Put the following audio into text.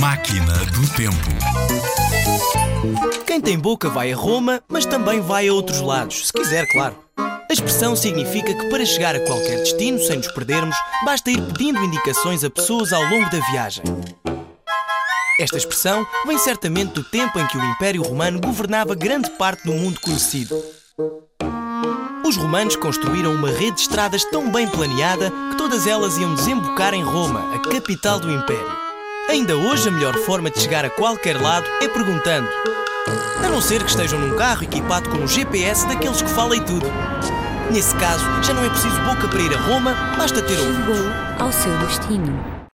Máquina do Tempo. Quem tem boca vai a Roma, mas também vai a outros lados, se quiser, claro. A expressão significa que para chegar a qualquer destino sem nos perdermos, basta ir pedindo indicações a pessoas ao longo da viagem. Esta expressão vem certamente do tempo em que o Império Romano governava grande parte do mundo conhecido. Os romanos construíram uma rede de estradas tão bem planeada que todas elas iam desembocar em Roma, a capital do Império. Ainda hoje, a melhor forma de chegar a qualquer lado é perguntando. A não ser que estejam num carro equipado com um GPS daqueles que fala e tudo. Nesse caso, já não é preciso boca para ir a Roma, basta ter ouvidos. Chegou ao seu destino.